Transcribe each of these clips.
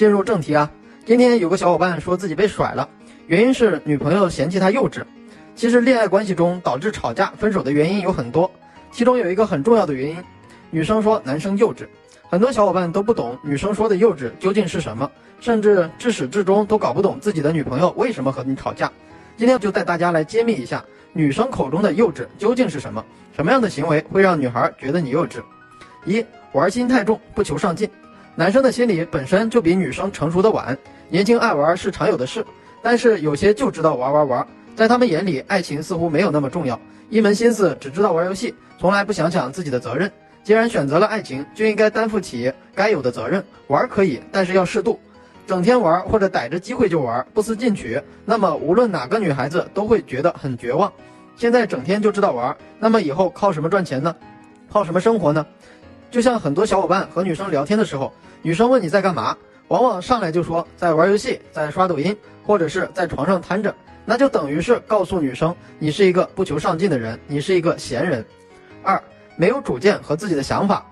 进入正题啊，今天有个小伙伴说自己被甩了，原因是女朋友嫌弃他幼稚。其实恋爱关系中导致吵架分手的原因有很多，其中有一个很重要的原因，女生说男生幼稚。很多小伙伴都不懂女生说的幼稚究竟是什么，甚至至始至终都搞不懂自己的女朋友为什么和你吵架。今天就带大家来揭秘一下女生口中的幼稚究竟是什么，什么样的行为会让女孩觉得你幼稚？一玩心太重，不求上进。男生的心理本身就比女生成熟的晚，年轻爱玩是常有的事，但是有些就知道玩玩玩，在他们眼里，爱情似乎没有那么重要，一门心思只知道玩游戏，从来不想想自己的责任。既然选择了爱情，就应该担负起该有的责任。玩可以，但是要适度。整天玩或者逮着机会就玩，不思进取，那么无论哪个女孩子都会觉得很绝望。现在整天就知道玩，那么以后靠什么赚钱呢？靠什么生活呢？就像很多小伙伴和女生聊天的时候，女生问你在干嘛，往往上来就说在玩游戏，在刷抖音，或者是在床上瘫着，那就等于是告诉女生你是一个不求上进的人，你是一个闲人。二。没有主见和自己的想法，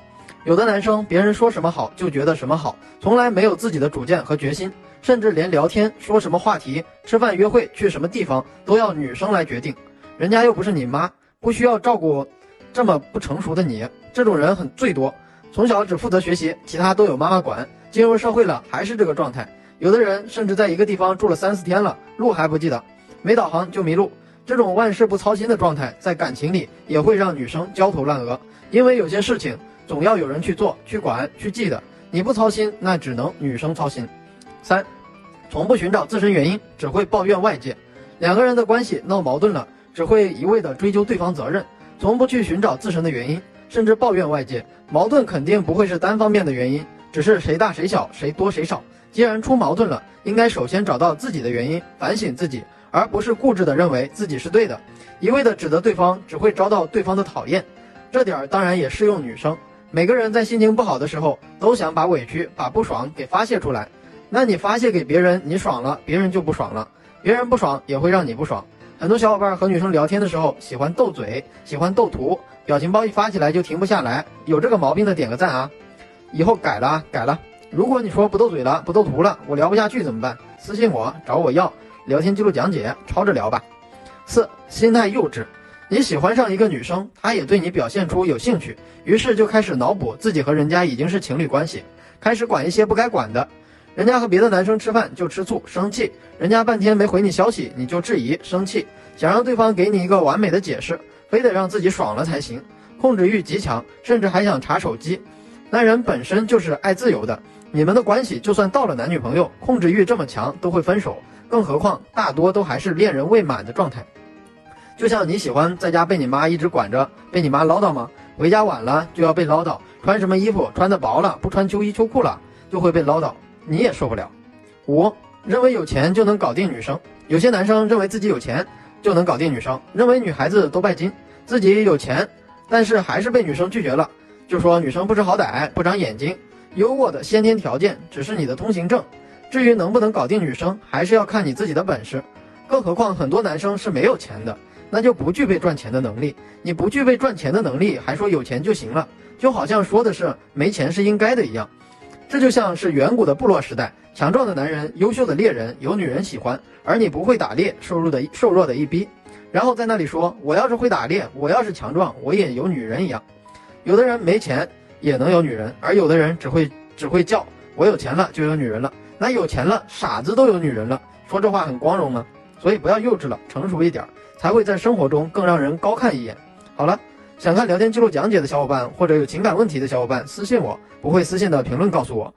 有的男生别人说什么好就觉得什么好，从来没有自己的主见和决心，甚至连聊天说什么话题、吃饭约会去什么地方都要女生来决定。人家又不是你妈，不需要照顾这么不成熟的你。这种人很最多，从小只负责学习，其他都有妈妈管。进入社会了还是这个状态，有的人甚至在一个地方住了三四天了，路还不记得，没导航就迷路。这种万事不操心的状态，在感情里也会让女生焦头烂额，因为有些事情总要有人去做、去管、去记得。你不操心，那只能女生操心。三，从不寻找自身原因，只会抱怨外界。两个人的关系闹矛盾了，只会一味的追究对方责任，从不去寻找自身的原因，甚至抱怨外界。矛盾肯定不会是单方面的原因，只是谁大谁小，谁多谁少。既然出矛盾了，应该首先找到自己的原因，反省自己。而不是固执的认为自己是对的，一味的指责对方，只会遭到对方的讨厌。这点儿当然也适用女生。每个人在心情不好的时候，都想把委屈、把不爽给发泄出来。那你发泄给别人，你爽了，别人就不爽了；别人不爽，也会让你不爽。很多小伙伴和女生聊天的时候，喜欢斗嘴，喜欢斗图，表情包一发起来就停不下来。有这个毛病的点个赞啊！以后改了，改了。如果你说不斗嘴了，不斗图了，我聊不下去怎么办？私信我，找我要。聊天记录讲解，抄着聊吧。四，心态幼稚。你喜欢上一个女生，她也对你表现出有兴趣，于是就开始脑补自己和人家已经是情侣关系，开始管一些不该管的。人家和别的男生吃饭就吃醋生气，人家半天没回你消息你就质疑生气，想让对方给你一个完美的解释，非得让自己爽了才行，控制欲极强，甚至还想查手机。男人本身就是爱自由的，你们的关系就算到了男女朋友，控制欲这么强都会分手。更何况，大多都还是恋人未满的状态。就像你喜欢在家被你妈一直管着，被你妈唠叨吗？回家晚了就要被唠叨，穿什么衣服穿的薄了，不穿秋衣秋裤了就会被唠叨，你也受不了。五，认为有钱就能搞定女生。有些男生认为自己有钱就能搞定女生，认为女孩子都拜金，自己有钱，但是还是被女生拒绝了，就说女生不知好歹，不长眼睛。优渥的先天条件，只是你的通行证。至于能不能搞定女生，还是要看你自己的本事。更何况很多男生是没有钱的，那就不具备赚钱的能力。你不具备赚钱的能力，还说有钱就行了，就好像说的是没钱是应该的一样。这就像是远古的部落时代，强壮的男人、优秀的猎人有女人喜欢，而你不会打猎，瘦弱的瘦弱的一逼，然后在那里说我要是会打猎，我要是强壮，我也有女人一样。有的人没钱也能有女人，而有的人只会只会叫我有钱了就有女人了。那有钱了，傻子都有女人了，说这话很光荣吗？所以不要幼稚了，成熟一点，才会在生活中更让人高看一眼。好了，想看聊天记录讲解的小伙伴，或者有情感问题的小伙伴，私信我，不会私信的评论告诉我。